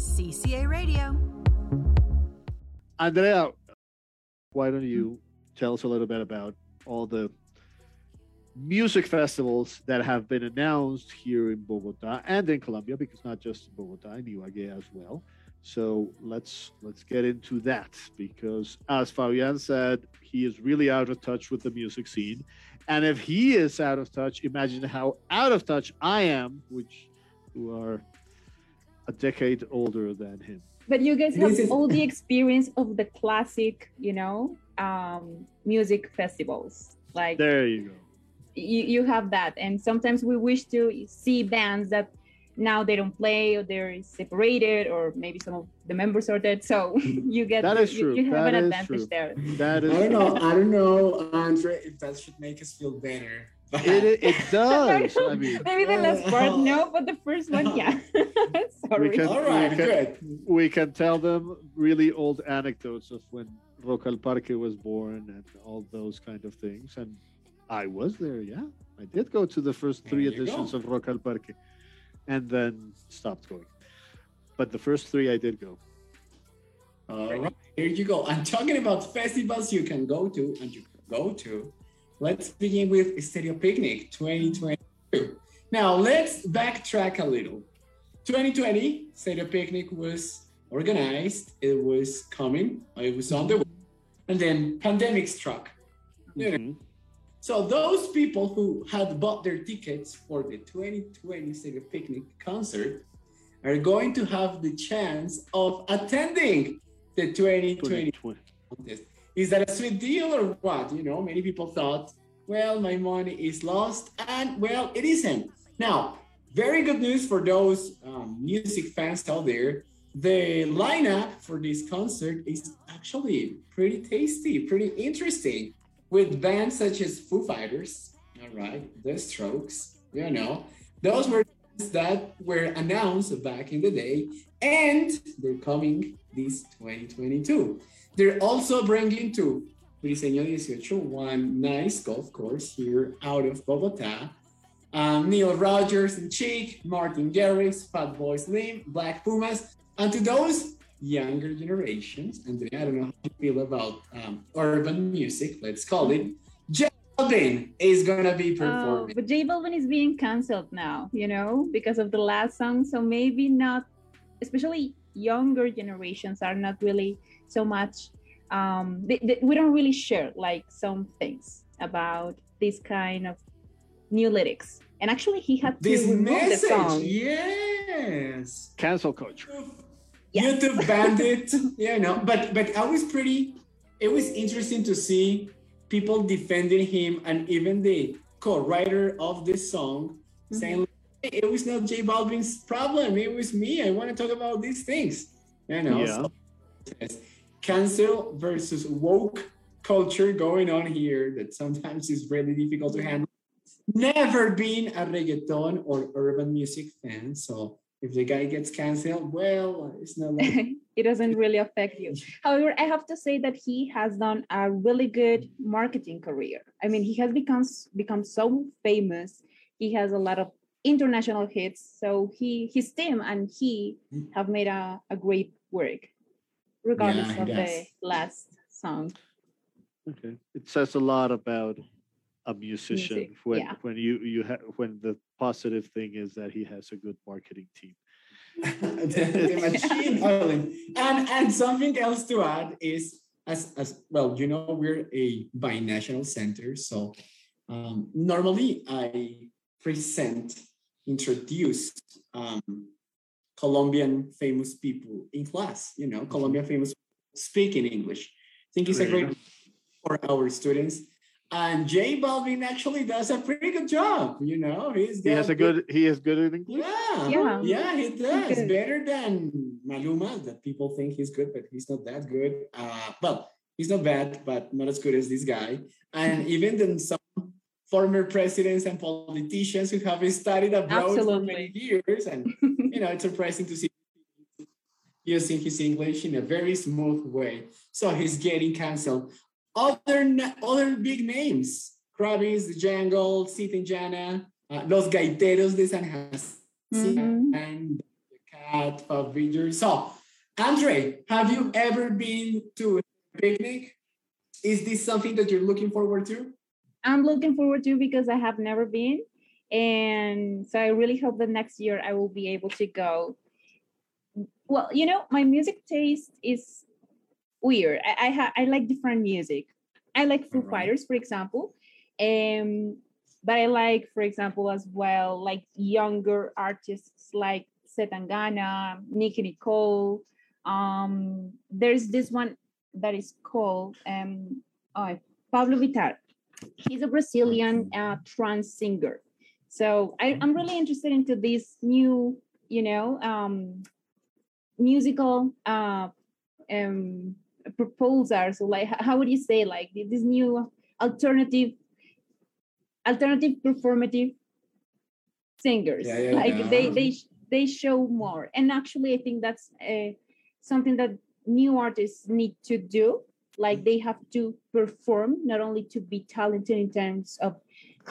CCA Radio. Andrea, why don't you tell us a little bit about all the music festivals that have been announced here in Bogota and in Colombia, because not just in Bogota, in Ibagué as well. So let's let's get into that because as Fabian said, he is really out of touch with the music scene. And if he is out of touch, imagine how out of touch I am, which who are a decade older than him. But you guys have all the experience of the classic, you know, um, music festivals. Like there you go. You, you have that. And sometimes we wish to see bands that now they don't play or they're separated or maybe some of the members are dead so you get that is true you, you have that an advantage true. there that is I don't know. I don't know, Andre, if that should make us feel better. It, it, it does i mean maybe the last part no but the first one yeah sorry we can, All right, we can, good. we can tell them really old anecdotes of when Rock al Parque was born and all those kind of things. And I was there, yeah. I did go to the first three editions go. of Rock al Parque and then stopped going. But the first three I did go. All right, here you go. I'm talking about festivals you can go to and you can go to. Let's begin with Stereo Picnic 2022. Now, let's backtrack a little. 2020, Stereo Picnic was organized, it was coming, it was on the way, and then pandemic struck. Mhm. So those people who had bought their tickets for the 2020 Stereo Picnic concert are going to have the chance of attending the 2020 2020. contest. Is that a sweet deal or what? You know, many people thought, well, my money is lost, and well, it isn't. Now, very good news for those um, music fans out there. The lineup for this concert is actually pretty tasty, pretty interesting, with bands such as Foo Fighters, all right, The Strokes, you know, those were that were announced back in the day, and they're coming this 2022. They're also bringing to Briceño 18 one nice golf course here out of Bogota. Um, Nile Rodgers and Chic, Martin Garrix, Fatboy Slim, Black Pumas, and to those younger generations, Andrea, I don't know how you feel about um, urban music, let's call it. J Balvin is gonna be Oh, performing. but J Balvin is being cancelled now, you know, because of the last song. So maybe not, especially younger generations are not really so much. Um, they, they- we don't really share like some things about this kind of new lyrics. And actually, he had to this remove the message, song. yes. Cancel culture. Yeah. YouTube banned it, you know. But but I was pretty. It was interesting to see people defending him, and even the co-writer of this song saying "Hey, it was not J Balvin's problem. It was me. I want to talk about these things. You know. Yeah. So, yes. Cancel versus woke culture going on here that sometimes is really difficult to handle. Never been a reggaeton or urban music fan, so if the guy gets canceled, well, it's not like it doesn't really affect you. However, I have to say that he has done a really good marketing career. I mean, he has become become so famous. He has a lot of international hits. So he his team and he mm. have made a, a great work, regardless Yeah, he of the last song. Okay. It says a lot about a musician Music, when yeah. when you you ha- when the positive thing is that he has a good marketing team. the, the machine oiling. And and something else to add is as as well, you know, we're a binational center, so um, normally I present, introduce um, Colombian famous people in class. You know, Colombian famous speak in English. I think it's a There you great for our students. And J Balvin actually does a pretty good job. You know, he's He has a good he is good at English. yeah, Yeah. yeah, he does better than Maluma. That people think he's good, but he's not that good. Uh, well, he's not bad, but not as good as this guy. And even then, some former presidents and politicians who have studied abroad for many years, and you know, it's surprising to see using his English in a very smooth way. So he's getting canceled. Other other big names: Kravis, The Jungle, C. Tangana, uh, Los Gaiteros de San Jose, Mhm. and the Cat of Favinger. So, Andre, have you ever been to a picnic? Is this something that you're looking forward to? I'm looking forward to because I have never been. And so I really hope that next year I will be able to go. Well, you know, my music taste is weird. I I, ha- I like different music. I like Foo Alright. Fighters, for example. Um, but I like, for example, as well, like younger artists like C. Tangana, Nicki Nicole. Um, there's this one that is called um, oh, Pabllo Vittar. He's a Brazilian uh, trance singer. So I, I'm really interested into these new, you know, um, musical uh, um, proposals. So like, how would you say, like this new alternative, alternative performative singers? Yeah, yeah, like yeah. they they they show more. And actually, I think that's uh, something that new artists need to do. Like they have to perform, not only to be talented in terms of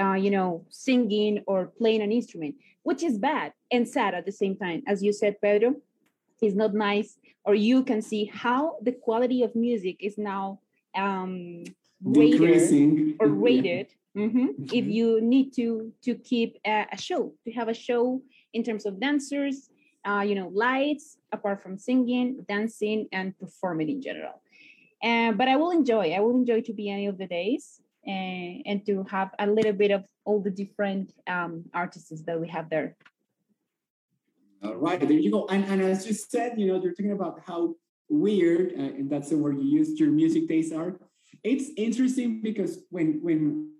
uh, you know, singing or playing an instrument, which is bad and sad at the same time. As you said, Pedro, is not nice. Or you can see how the quality of music is now um, rated Decreasing. or Yeah. rated. mhm, If Mhm. you need to to keep a, a show, to have a show in terms of dancers, uh, you know, lights, apart from singing, dancing, and performing in general. Uh, but I will enjoy. I will enjoy to be any of the days and, and to have a little bit of all the different um, artists that we have there. All right, there you go. And, and as you said, you know, you're talking about how weird, uh, and that's the word you used, your music tastes are. It's interesting because when when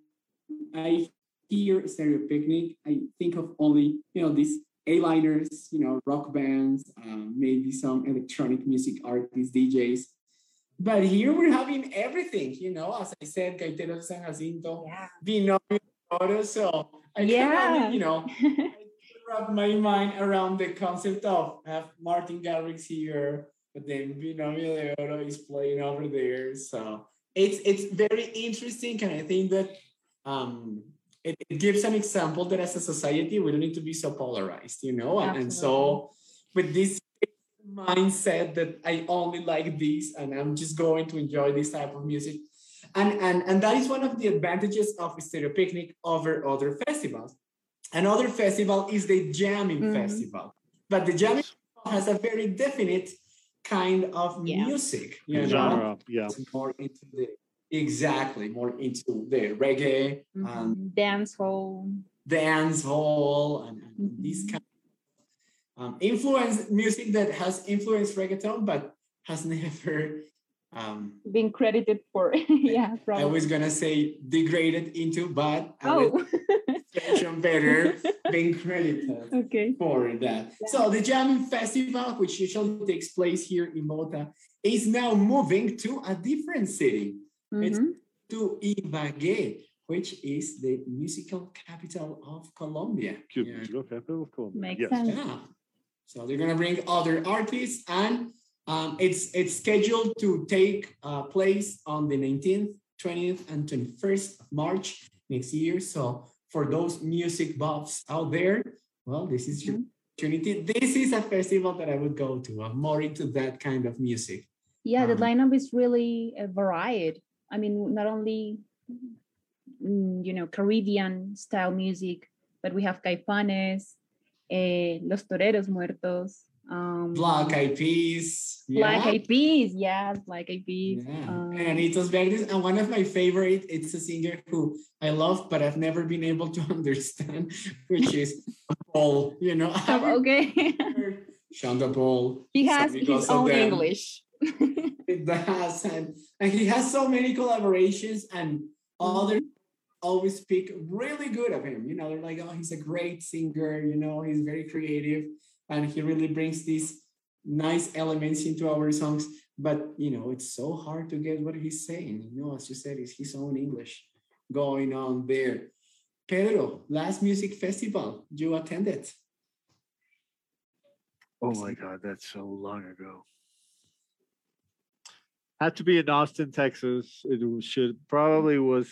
I hear Stereo Picnic, I think of only, you know, these A-liners, you know, rock bands, um, maybe some electronic music artists, DJs. But here we're having everything, you know, as I said, Gaitero de San Jacinto, Yeah. Oro. So I Yeah. you know, wrap my mind around the concept of have Martin Garrix here, but then Binomio de Oro is playing over there. So it's it's very interesting, and I think that um, it, it gives an example that as a society we don't need to be so polarized, you know, and, and so with this mindset that I only like this and I'm just going to enjoy this type of music. And, and, and that is one of the advantages of Stereo Picnic over other festivals. Another festival is the Jamming Mhm. Festival. But the Jamming Festival has a very definite kind of Yeah. music, you know, genre. Yeah. it's more into the exactly more into the reggae and Mhm. Dance hall. dance hall and, and these Mhm. kind of um, influence music that has influenced reggaeton but has never um, Being credited for, yeah, I was gonna say degraded into but I will oh, mention better being credited okay. for that. So the Jamming Festival, which usually takes place here in Bogota, is now moving to a different city, It's- Mhm. to Ibagué, which is the musical capital of Colombia. Cute. Yeah. Okay. Of Colombia. Makes Yes. sense. Yeah. So they're gonna bring other artists, and um, it's it's scheduled to take uh, place on the 19th, 20th, and 21st of March next year. So for those music buffs out there, well, this is your opportunity. This is a festival that I would go to. I'm more into that kind of music. Yeah, the Um, lineup is really uh, varied. I mean, not only mm, you know Caribbean style music, but we have Caifanes, eh, Los Toreros Muertos, um, Black Eyed Peas. Black yeah. Eyed Peas, yes, Black Eyed Peas. Yeah. um, and Anitos Verdes, and one of my favorite, it's a singer who I love, but I've never been able to understand, which is Paul. You know, oh, okay, Shonda Paul. he has so his own them, English. It does, and, and he has so many collaborations, and others always speak really good of him. You know, they're like, oh, he's a great singer. You know, he's very creative, and he really brings these nice elements into our songs. But you know, it's so hard to get what he's saying. You know, as you said, it's his own English going on there. Pedro, last music festival you attended. Oh my God, that's so long ago. Had to be in Austin, Texas. It should probably was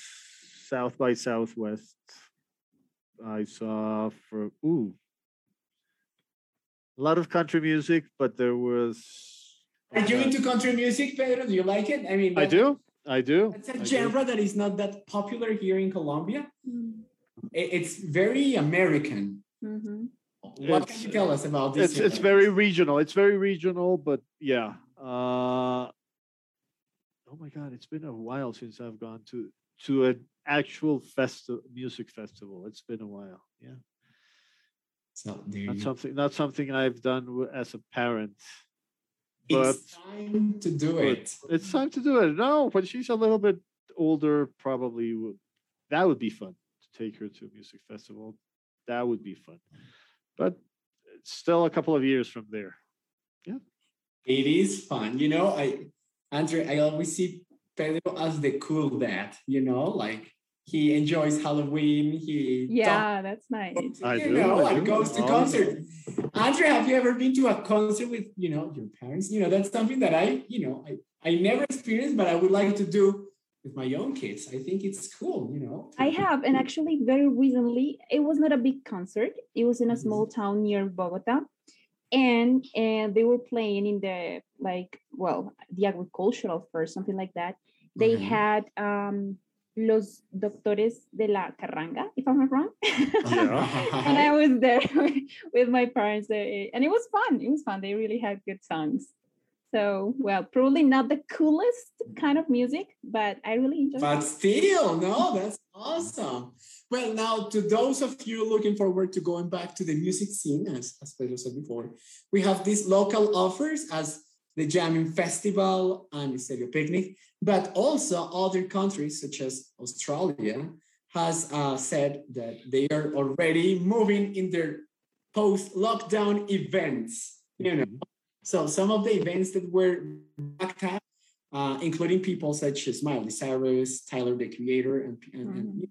South by Southwest. I saw for ooh. a lot of country music, but there was. Are you into country music, Pedro? Do you like it? I mean, I do. I do. It's a I do. genre that is not that popular here in Colombia. Mm, I- It's very American. mhm. What can It's- you tell us about this? It's it's very regional. It's very regional, but yeah. Uh, oh my God, it's been a while since I've gone to to an actual festival, music festival. It's been a while. Yeah, So there not something not something I've done w- as a parent. But It's time to do it. It's time to do it. No, when she's a little bit older, probably would, that would be fun to take her to a music festival. That would be fun, but it's still a couple of years from there. Yeah. It is fun. You know, I Andre, I always see Pedro as the cool dad, you know, like he enjoys Halloween. He Yeah, that's nice. talks, I you do, know, I and do. goes to Oh, concert. Andre, have you ever been to a concert with, you know, your parents? You know, that's something that I, you know, I, I never experienced, but I would like to do with my own kids. I think it's cool, you know. I have, and actually, very recently, it was not a big concert. It was in a Mhm. small town near Bogota, and and they were playing in the like, well, the agricultural fair, something like that. They Okay. had um los doctores de la carranga, if I'm not wrong. and I was there with my parents, uh, and it was fun. It was fun. They really had good songs. So, well, probably not the coolest kind of music, but I really enjoyed But it. still, no, that's awesome. Well, now to those of you looking forward to going back to the music scene, as, as Pedro said before, we have these local offers as the Jamming Festival and the Stereo Picnic, but also other countries such as Australia has uh, said that they are already moving in their post-lockdown events. You know, so some of the events that were backed up uh, including people such as Miley Cyrus, Tyler the Creator, and, and, and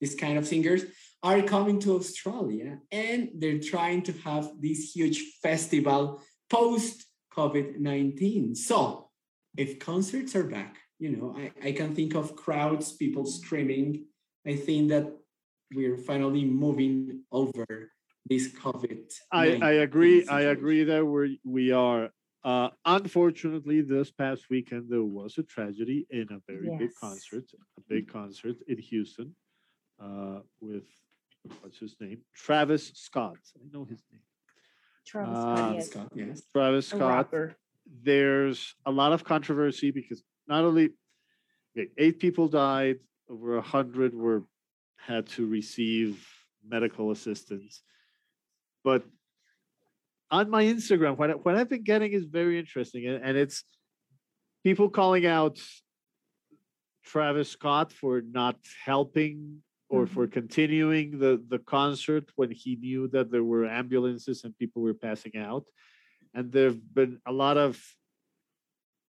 these kind of singers are coming to Australia and they're trying to have this huge festival post COVID 19. So if concerts are back, you know, I, I can think of crowds, people screaming. I think that we're finally moving over this COVID. I, I agree. I agree that we we are. Uh, unfortunately, this past weekend there was a tragedy in a very big concert, a big concert in Houston, uh, with what's his name, Travis Scott. I know his name, Travis Uh, Scott, yes. Scott, yes. Travis Scott. rapper. There's a lot of controversy because not only okay, eight people died, over a hundred were had to receive medical assistance, but on my Instagram, what, what I've been getting is very interesting, and, and it's people calling out Travis Scott for not helping or mm-hmm. for continuing the, the concert when he knew that there were ambulances and people were passing out. And there have been a lot of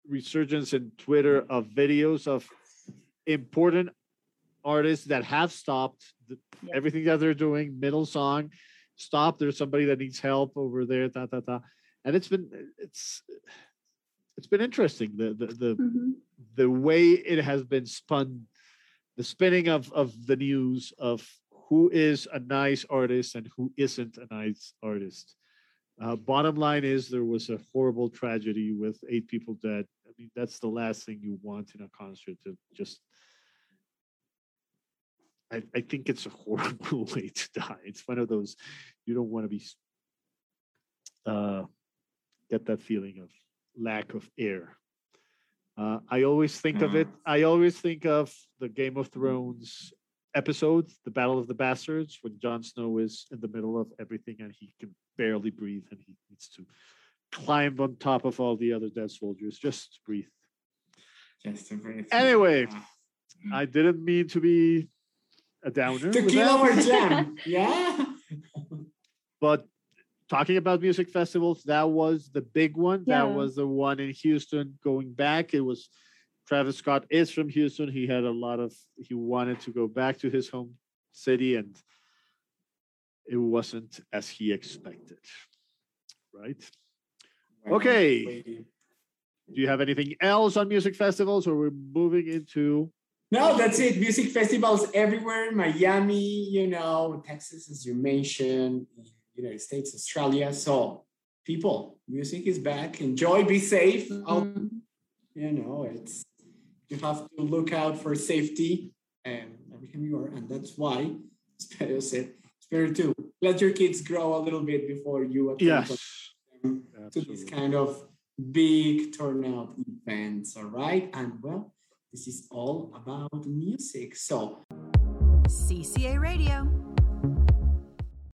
resurgence in Twitter of videos of important artists that have stopped the, Yeah. everything that they're doing, middle song, stop. There's somebody that needs help over there, ta ta ta. And it's been it's it's been interesting the the the, Mhm. the way it has been spun, the spinning of of the news of who is a nice artist and who isn't a nice artist. Uh, bottom line is there was a horrible tragedy with eight people dead. I mean, that's the last thing you want in a concert to just. I, I think it's a horrible way to die. It's one of those you don't want to be. Uh, get that feeling of lack of air. Uh, I always think of it. I always think of the Game of Thrones episode, the Battle of the Bastards, when Jon Snow is in the middle of everything and he can barely breathe and he needs to climb on top of all the other dead soldiers just to breathe. Just a very Anyway, Ah. I didn't mean to be a downer, to with kill our jam. Yeah. but talking about music festivals, that was the big one. That was the one in Houston. Going back, it was Travis Scott is from Houston. He had a lot of he wanted to go back to his home city, and it wasn't as he expected. Right? Okay. Do you have anything else on music festivals, or we're moving into? No, that's it. Music festivals everywhere. Miami, you know, Texas, as you mentioned, United States, Australia. So people, music is back. Enjoy, be safe. Mhm. you know, it's you have to look out for safety and everything you are, and that's why Sperio said, Sperio too, let your kids grow a little bit before you Yes. to these kind of big turnout events. All right, and well, this is all about music. So CCA Radio,